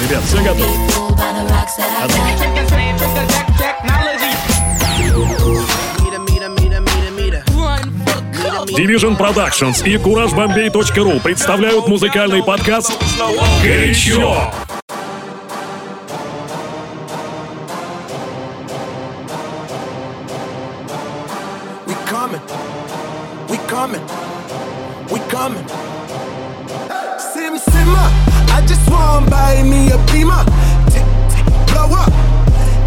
Ребят, все готовы? Fooled Division Productions и CourageBombay.ru представляют музыкальный подкаст «Горячо». Sim Simmer. I just want buy me a beamer. Blow up.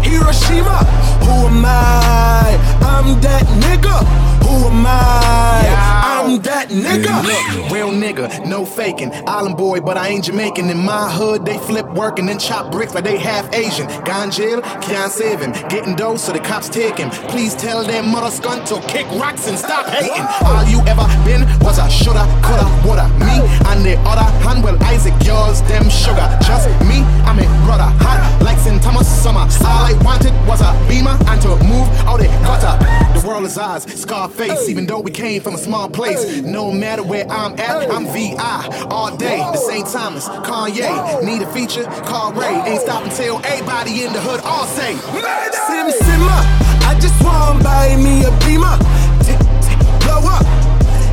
Hiroshima. Who am I? I'm that nigga. Who am I? Nigga. Look, real nigga, no faking. Island boy, but I ain't Jamaican. In my hood, they flip working and chop bricks like they half Asian. Gone jail, can't save him. Getting dough, so the cops take him. Please tell them mother skunt to kick rocks and stop hating. All you ever been was a shoulda, coulda, woulda. Me and the other hand, well, Isaac, yours, them sugar. Just me, I'm a brother. Hot like St. Thomas summer. All I wanted was a beamer and to move out the gutter. The world is ours, Scarface, even though we came from a small place. No matter where I'm at, I'm VI all day. The St. Thomas, Kanye, need a feature, call Ray. Ain't stopping till everybody in the hood all say, Sim Simma. I just wanna buy me a beamer. Blow up.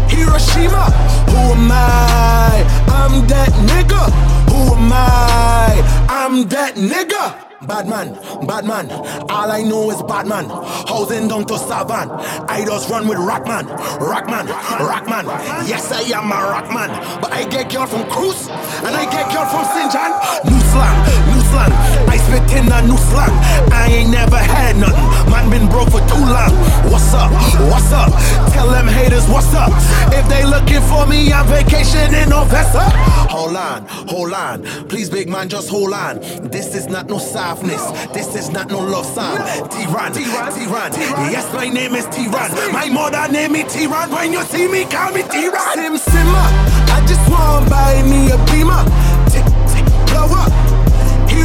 Hiroshima. Who am I? I'm that nigga. Who am I? I'm that nigga. Bad man, bad man. All I know is bad man. Housing down to Savan. I just run with Rockman, Rockman, Rockman. Yes, I am a Rockman. But I get girl from Cruz and I get girl from St. John. New slang, slang. I spit in a new slang. I ain't never had nothing. Man been broke for too long. What's up? What's up? Tell them haters what's up. If they looking for me, I'm vacationing on Vesta. Hold on, hold on. Please, big man, just hold on. This is not no softness. This is not no love song. T-Ron, T-Ron. Yes, my name is T-Ron. My mother name me T-Ron. When you see me, call me T-Ron. Sim Simma. I just want buy me a beamer. Tick, tick, blow up.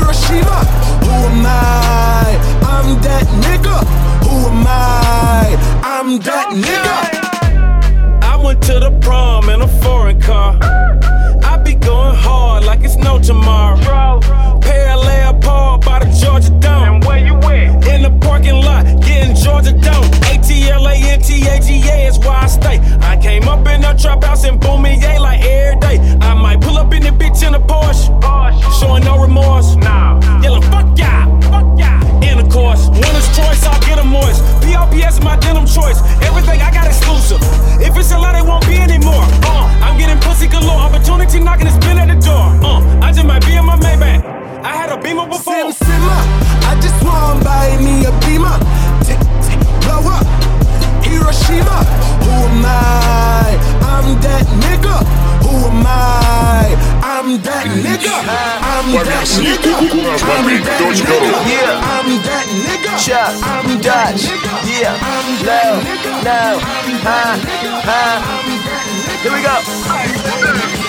Hiroshima. Who am I? I'm that nigga. Who am I? I'm that nigga. I went to the prom in a foreign car. I be going hard like it's no tomorrow. Parallel Paul by the Georgia Dome. And where you at? In the parking lot, getting Georgia Dome. A-T-L-A-N-T-A-G-A is where I stay. I came up in a trap house in Boomier like every day. I might pull up in the bitch in a Porsche. Porsche. Showing no remorse. Nah. Yelling, fuck ya, fuck ya. Intercourse. Winner's choice, I'll get 'em moist. PRPS is my denim choice. Everything I got exclusive. If it's a lot, it won't be anymore. Uh, I'm getting pussy galore. Opportunity knocking, it's been at the door. Uh, I just might be in my Maybach. I had a beamer before. Sim Simma. I just want buy me a beamer. Tick, tick, blow up. Hiroshima. Who am I? I'm that nigga. Who am I? I'm that nigga. I'm that nigga. I'm that nigga. Yeah. I'm that nigga. Chuck, I'm that nigga. yeah, I'm no, that nigga. no, huh, huh. Here we go.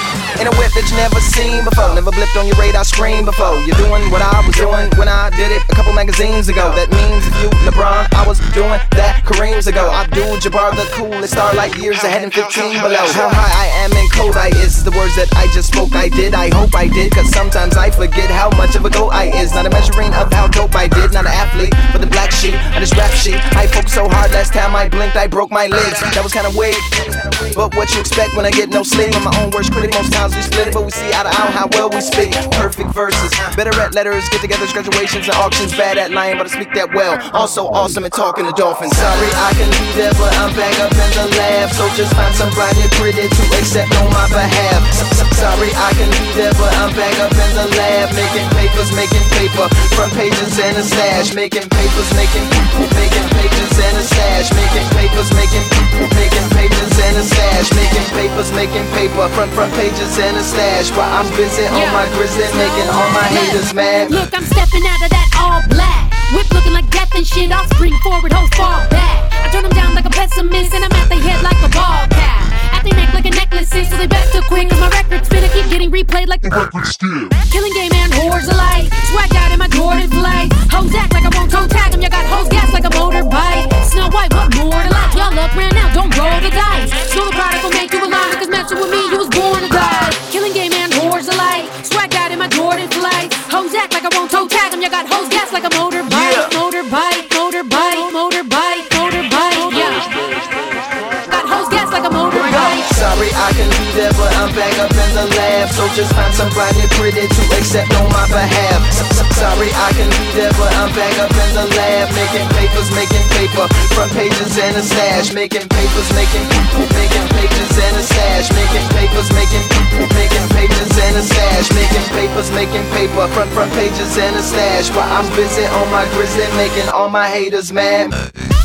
That you never seen before, never blipped on your radar screen before. You're doing what I was doing when I did it a couple magazines ago. That means if you LeBron, I was doing that Kareem's ago. I do Jabbar the coolest star like years ahead and 15 below. How high I am in code I is the words that I just spoke. I did, I hope I did, cause sometimes I forget how much of a go I is. Not a measuring of how dope I did, not an athlete, but the black sheep on this rap sheet. I focused so hard last time I blinked, I broke my legs. That was kinda weird. But what you expect when I get no sleep? I'm my own worst critic. Most times we split but we see to eye how well we speak. Perfect verses, better at letters, get togethers, graduations, and auctions. Bad at lying, but I speak that well. Also awesome at talking to dolphins. Sorry, I can be there, but I'm back up in the lab. So just find some blinded pretty to accept on my behalf. Sorry, I can be there, but I'm back up in the lab. Making papers, making paper. Front pages and a stash. Making papers, making people. Making pages and a stash. Making papers, making people. Making pages and a stash. Making papers, making paper. Front front pages and a stash. While I'm busy on my grizzly, making all my haters mad. Look, I'm stepping out of that all black. Whip looking like death and shit. I'll spring forward, hoes fall back. I turn them down like a pessimist, and I'm at the head like a ball cap. at their neck like a necklace. So they back to quick, cause my record's finna keep getting replayed like the record still. Killing game and whores alike. Swag out in my Jordan flight. Hoes act like I won't toe tag them. You got hoes gas like a motorbike. Snow White, what more to like? Y'all up ran out, don't roll the dice. Know the product will make you alive, cause messing with me, you was born like I won't toe tag them. You got hoes gas like a motorbike. Yeah. Motorbike, motorbike, motorbike, motorbike. Yeah. Got hoes gas like a motorbike. Sorry, I can be there, but I'm back up in the lab. So just find somebody pretty to accept on my behalf. Sorry, I can be there, but I'm back up in the lab. Making papers, making paper. Front pages and a stash. Making papers, making making pages and a stash. Making papers, making making pages and a stash. Making papers, making paper. Front front pages and a stash. While I'm busy on my grizzly, making all my haters mad.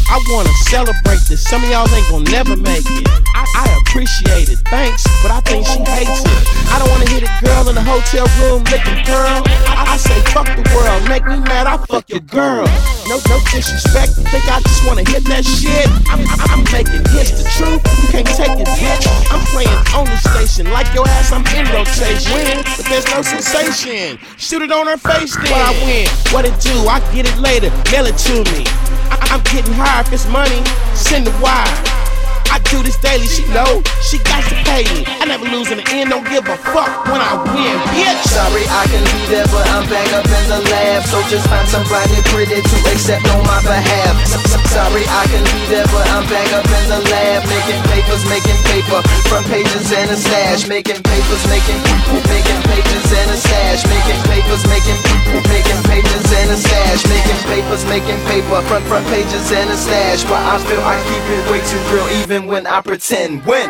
I wanna celebrate this. Some of y'all ain't gonna never make it. I, I appreciate it, thanks, but I think she hates it. I don't wanna hit a girl in the hotel room licking pearl. I, I say fuck the world, make me mad, I fuck your girl. No, no disrespect. Think I just wanna hit that shit? I'm, I'm making hits. The truth, you can't take it, bitch. I'm playing on the station, like your ass. I'm in rotation, but there's no sensation. Shoot it on her face, then what I win. What it do? I get it later. Mail it to me. I- I'm getting high if it's money, send the wire. I do this daily, she know, she got to pay me. I never lose in the end, don't give a fuck when I win, bitch. Sorry, I can be there, but I'm back up in the lab. So just find somebody pretty to accept on my behalf. Sorry, I can be there, but I'm back up in the lab. Making papers, making paper. Front pages and a stash. Making papers, making people. making pages and a stash. Making papers, making making pages and a stash. Making papers, making paper. Front front pages and a stash. But I feel I keep it way too real, even when I pretend. When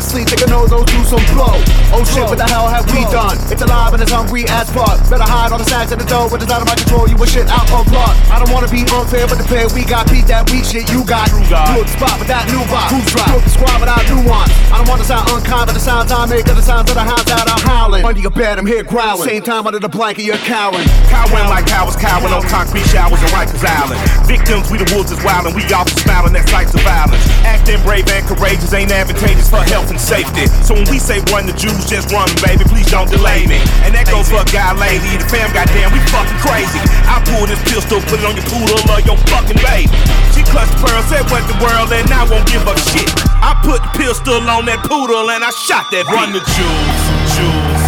not sleep. Take a nose, those do some blow. Oh shit, what the hell have we done? It's alive and it's hungry as fuck. Better hide all the snacks in the dough, but it's out of my control. You a shit out of luck. I don't wanna be unfair, but the pair we got beat that weak shit you got. Good spot with that new vibe. Who's right? Good the squad without nuance. I don't wanna sound unkind, but the sounds I make are the sounds of the hounds that are howling. Under your bed, I'm here growling. Same time under the blanket, you're cowering. Cowering like cowards, cowering on concrete showers in Rikers Island. Victims, we the wolves is wild and we often smiling at sights of violence. Acting brave and courageous ain't advantageous for health and safety. So when we say run the jewels, just run, baby, please don't delay me. And that goes for a guy, lady, the fam, goddamn, we fucking crazy. I pull this pistol, put it on your poodle or your fucking baby. She clutched the pearl, said what the world, and I won't give a shit. I put the pistol on that poodle and I shot that Run the Jewels, Jewels,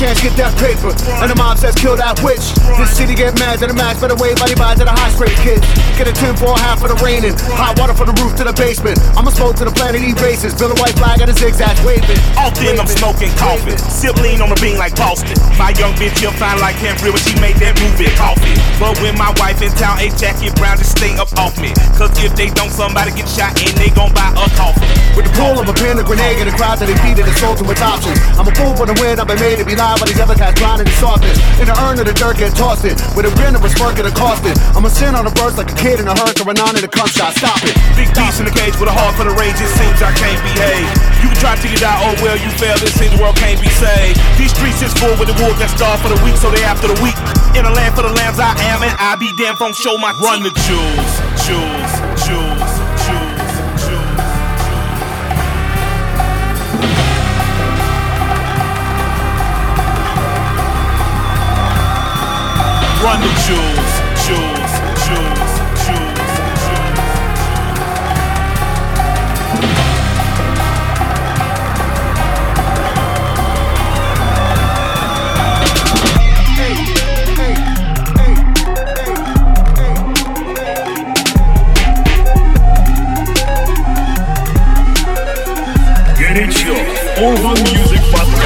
The get that paper. And the mob says kill that witch. This city get mad to the max, better wave money buys to the high straight kids. Get a 10 for a half for the raining. Hot water from the roof to the basement. I'ma smoke to the planet E bases. Build a white flag at a zigzag waving. Often I'm smoking sip lean on the bean like Boston. My young bitch here fine like Camp River, she made that move movie coffee. But when my wife in town, a jacket brown, just stay up off me. Cause if they don't, somebody get shot and they gon' buy a coffin. With the pull of a pin, a grenade, and a crowd that defeated and sold to its options. I'm a fool for the win, I've been made to be live, but these other cats blind in the softness. In the urn of the dirt, get tossed it. With a grin of a smirk and a costed. I'm a sin on a burst like a kid in a hurricane, on in a cum shot. Stop it. Big beast in the cage with a heart for the rage, it seems I can't behave. You try till you die, oh well, you failed, it seems the world can't be saved. These streets is full with the wolves that starve for the weak, so they after the weak. In a land for the lambs I am, damn it! I be damn phone show my Run the jewels, jewels, jewels, jewels, jewels. Run the jewels. Over Urban Music Battle.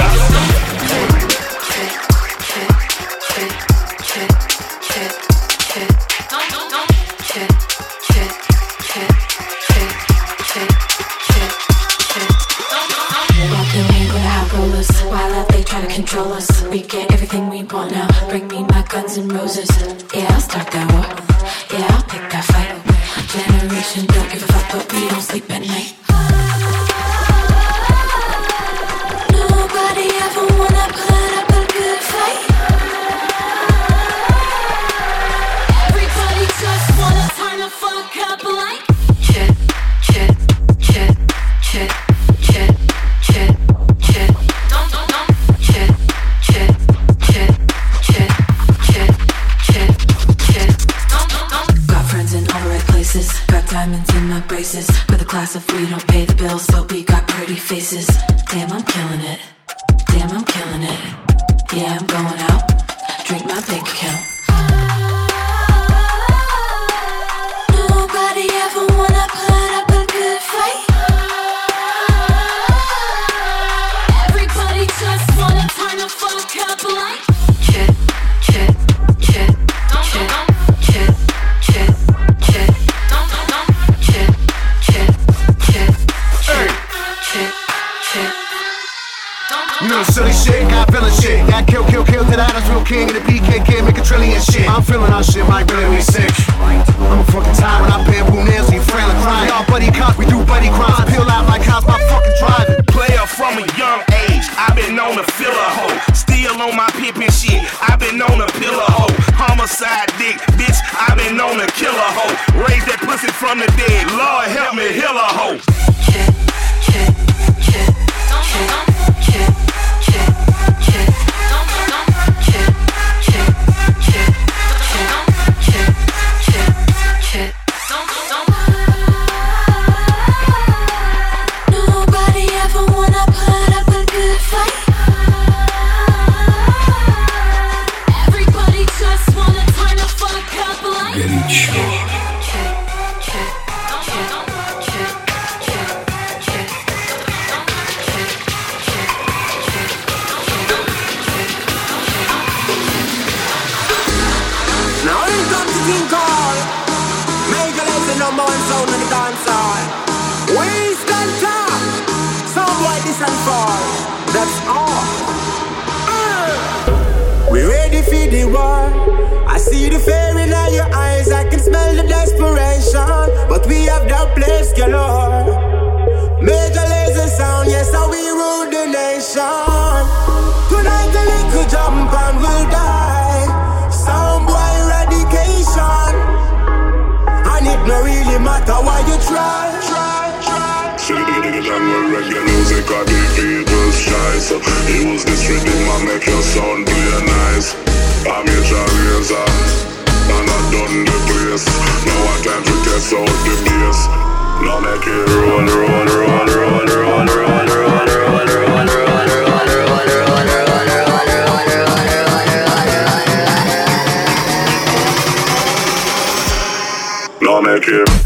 Homicide dick, bitch, I've been kill a hoe. Raise that pussy from the dead, Lord help me, heal a hoe. The war. I see the fear in all your eyes. I can smell the desperation. But we have that place galore. Major Lazer sound, yes, how we rule the nation. Tonight a little jump and we'll die. Sound boy eradication. And it no really matter why you try. It, it, jungle reggae music, I give people's shy So use this rhythm make your sound play nice I'm your laser, and I done the place Now I time to test out the bass Now make it. roll, roll, roll, roll, roll, roll, roll, roll, roll, roll, Now make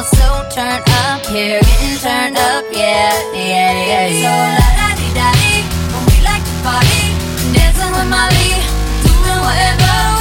all so turned up here, getting turned up, yeah, yeah, yeah, yeah. So la da di da di, when we like to party, dancing with Molly, doing whatever.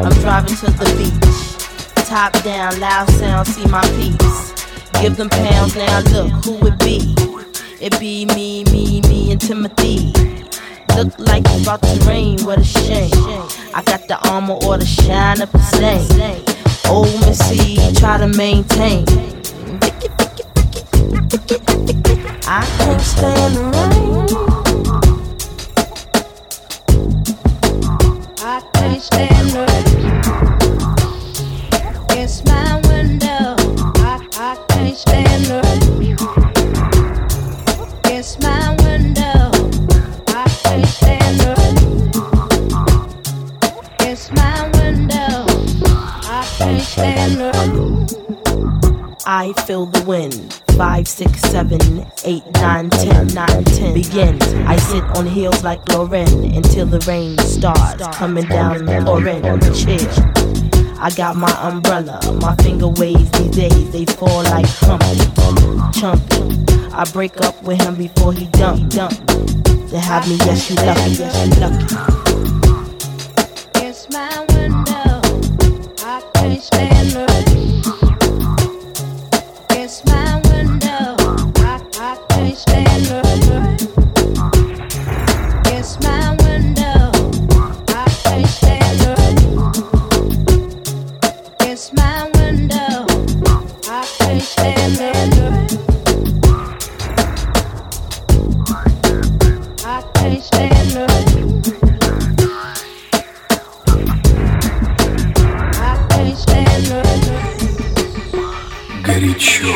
I'm driving to the beach. Top down, loud sound, see my peace. Give them pounds now, look who it be. It be me, me, me, and Timbaland. Look like it's about to rain, what a shame. I got the armor or the shine up the same. Old Missy, try to maintain. I can't stand the rain. I can't stand right. It's my window. I can't stand it. I feel the wind. Five, six, seven, eight, nine, ten, nine, ten. Begin. I sit on heels like Lauryn until the rain starts coming down orange on the chair. I got my umbrella, my finger waves these days, they fall like Humpty, Chumpy. I break up with him before he dump, dump. To have me, yes, you lucky, yes, you lucky. It's my window. I can't stand it. My window. I, I can't stand it. Горячо.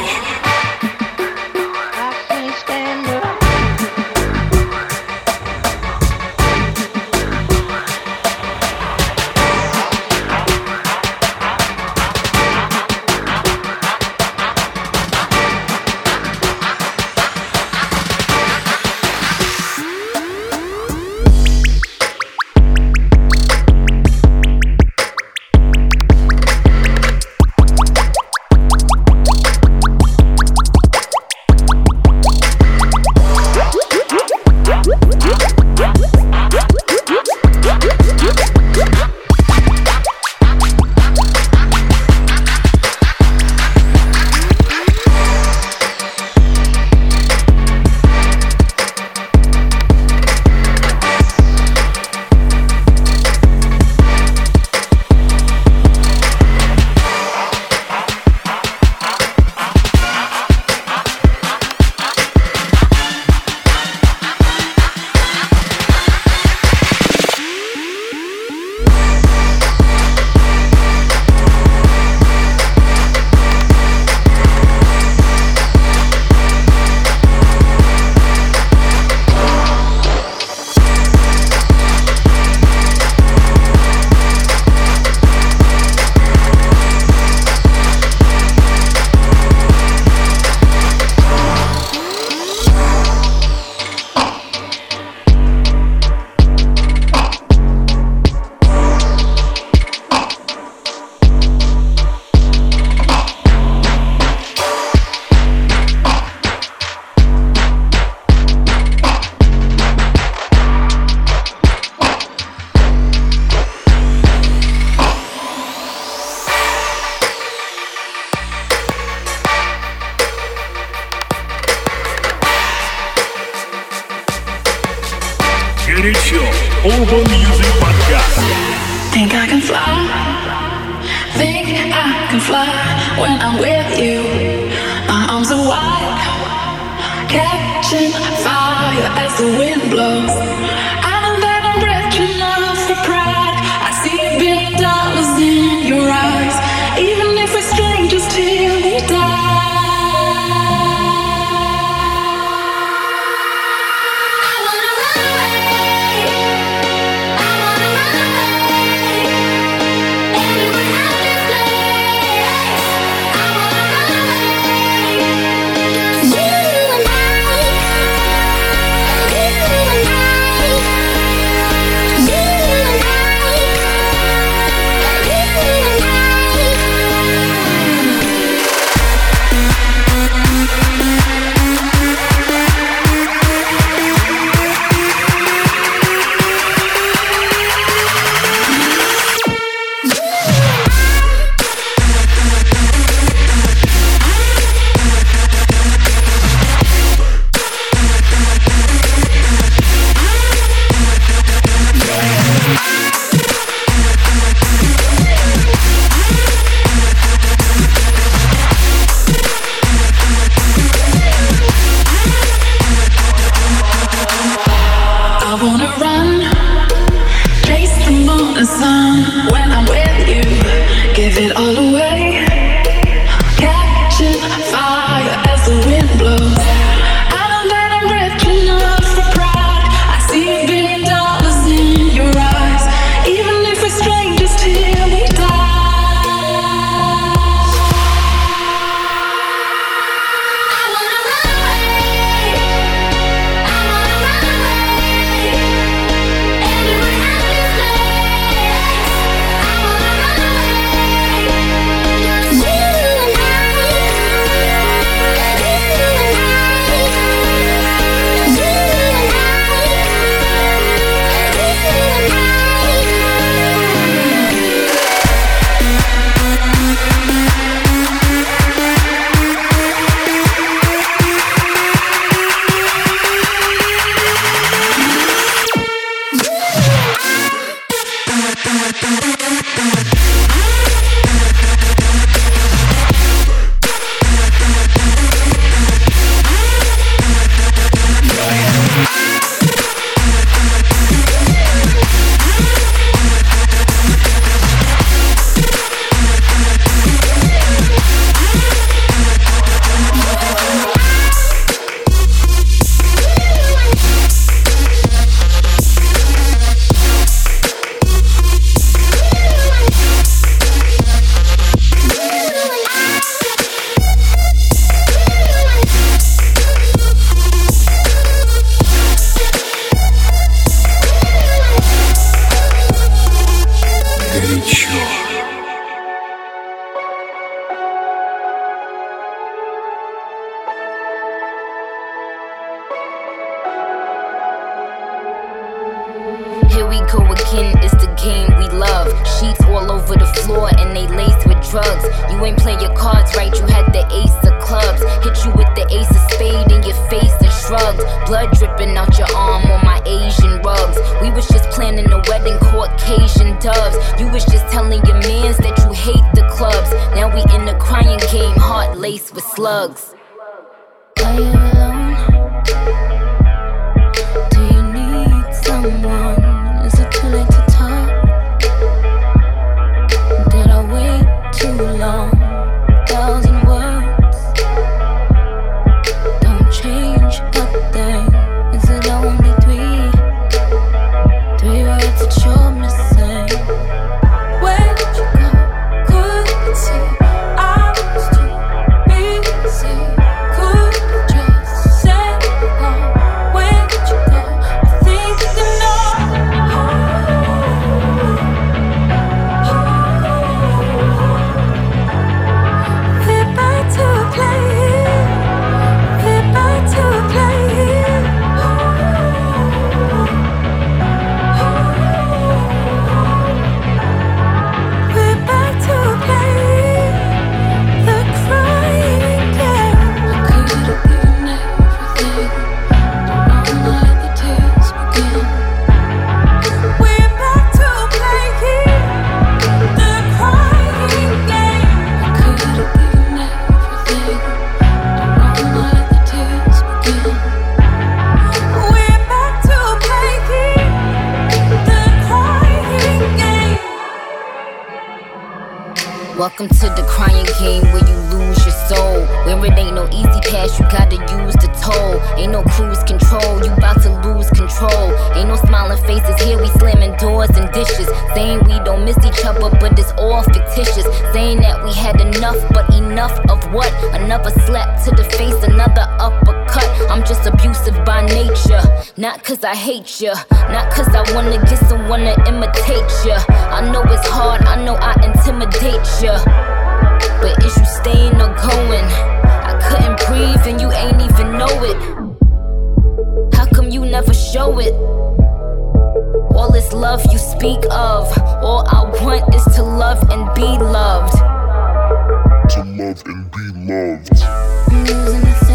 We go again, it's the game we love. Sheets all over the floor and they laced with drugs. You ain't play your cards right, you had the ace of clubs. Hit you with the ace of spade in your face and shrugged. Blood dripping out your arm on my Asian rugs. We was just planning a wedding, Caucasian doves. You was just telling your mans that you hate the clubs. Now we in the crying game, heart laced with slugs. Welcome to the crying game where you lose your soul. Where it ain't no easy pass, you gotta use the toll. Ain't no cruise control, you bout to lose control. Ain't no smiling faces here, we slamming doors and dishes. Saying we don't miss each other, but it's all fictitious. Saying that we had enough, but enough of what? Another slap to the face, another uppercut. I'm just abusive by nature. Not cause I hate ya, not cause I wanna get someone to imitate ya. I know it's hard, I know I intimidate ya. But is you staying or going? I couldn't breathe and you ain't even know it. How come you never show it? All this love you speak of, all I want is to love and be loved. To love and be loved. Mm,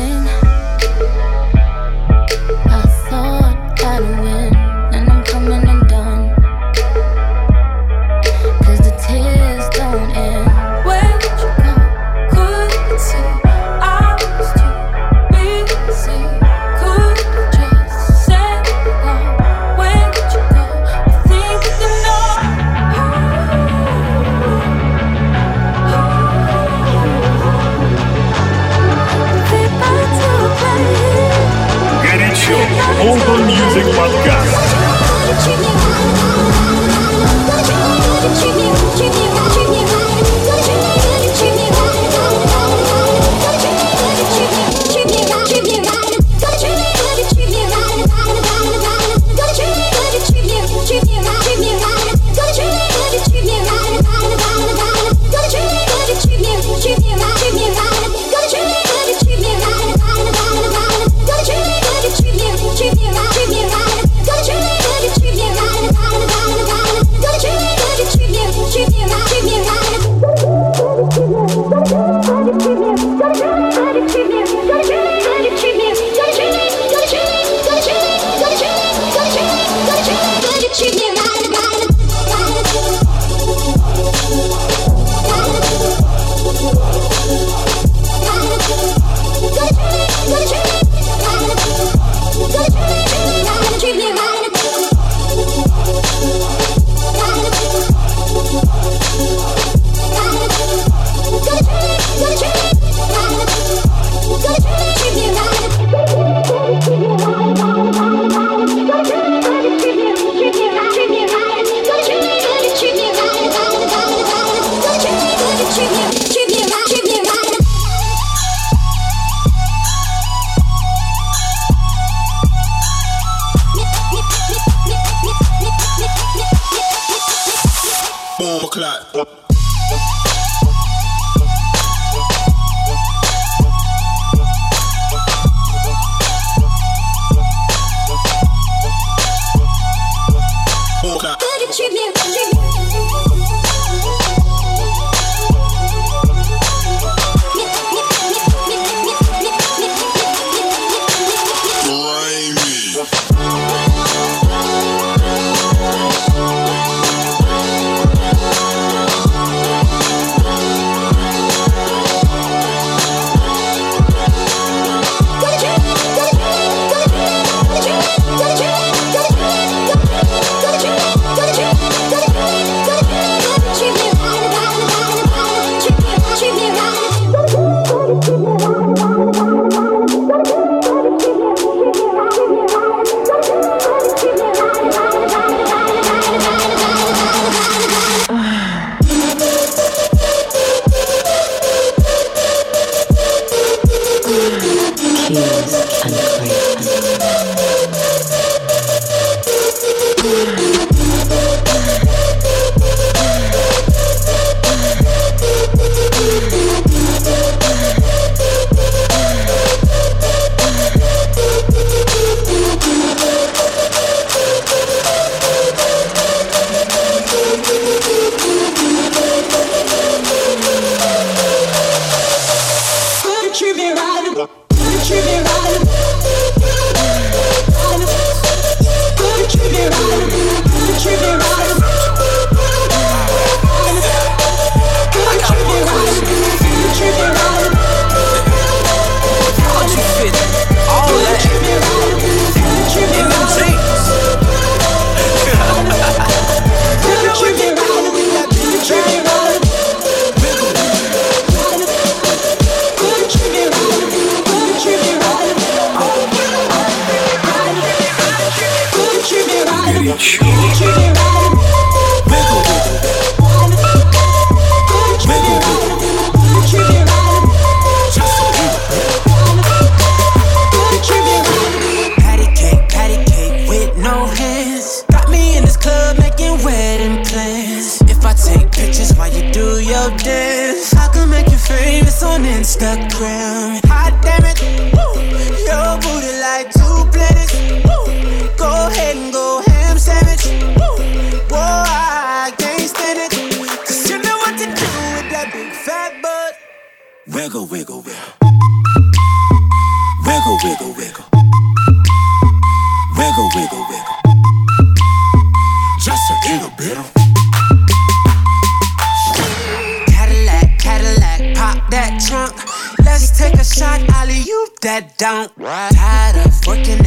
don't. Tired of working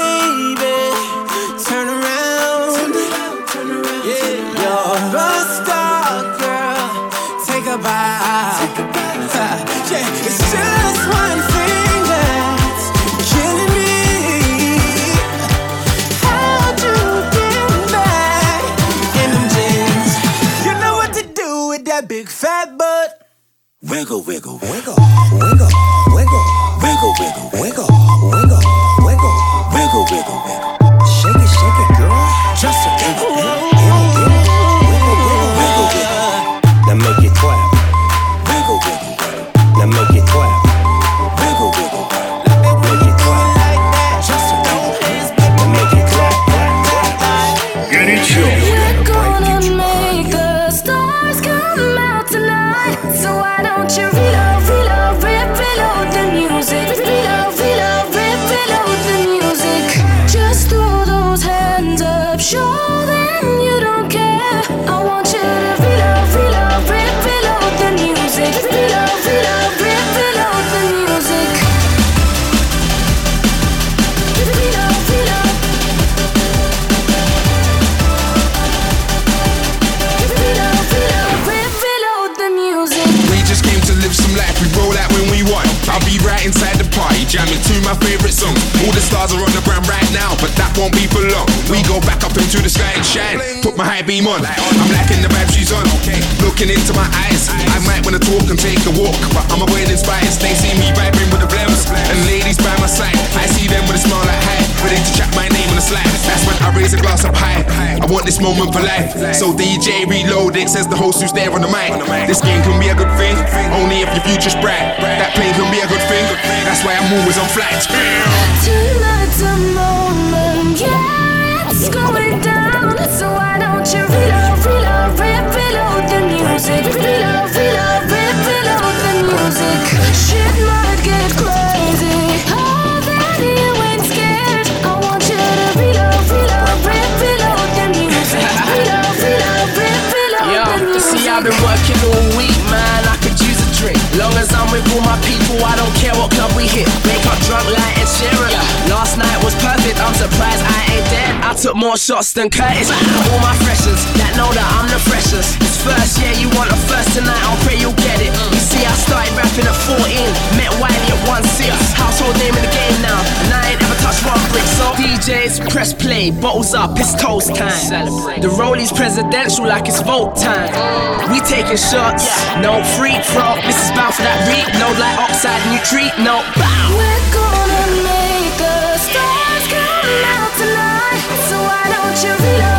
That big fat butt. Wiggle, wiggle, wiggle, wiggle, wiggle, wiggle, wiggle, wiggle, wiggle, wiggle, wiggle, wiggle, wiggle. Shake it, shake it, girl. Just a wiggle, wiggle, wiggle, my favorite won't be for long. We go back up into the sky and shine. Put my high beam on. I'm liking the vibes she's on. Looking into my eyes. I might wanna talk and take a walk, but I'm away inspired. They see me vibing with the blems. And ladies by my side, I see them with a smile like hi. Ready to chat my name on the slide. That's when I raise a glass up high. I want this moment for life. So DJ reload it, says the host who's there on the mic. This game can be a good thing, only if your future's bright. That plane can be a good thing. That's why I'm always on flight. Tonight's a moment, yeah, it's going down. So why don't you reload, reload, re- reload the music? Reload, reload, re- reload the music. Shit might get crazy. Oh, then ain't scared. I want you to reload, reload, re- reload the music. Reload, reload, re- reload the you music. see, I've been working all week, man. I could use a drink. Long as I'm with all my people, I don't care what club we hit. Wake up drunk like I'm surprised I ain't dead. I took more shots than Curtis. All my freshers that know that I'm the freshest. It's first, yeah, you want a first tonight, I'll pray you'll get it. You see, I started rapping at 14, met Wiley at 1-6. Household name in the game now, and I ain't ever touched one brick. So DJs, press play, bottles up, it's toast time. Celebrate. The rollies presidential like it's vote time. We taking shots, no free throw. This is bound for that reap, no like oxide, new treat, no bow. Don't you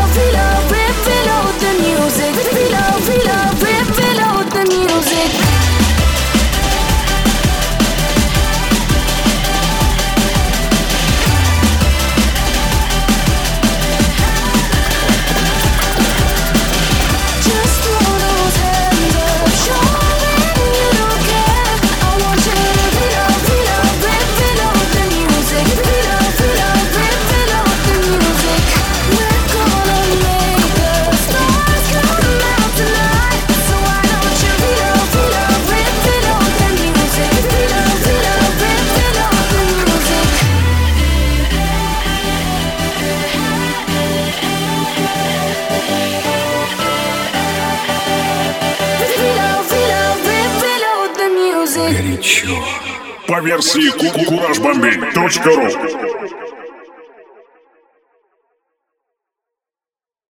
версии ку -ку -ку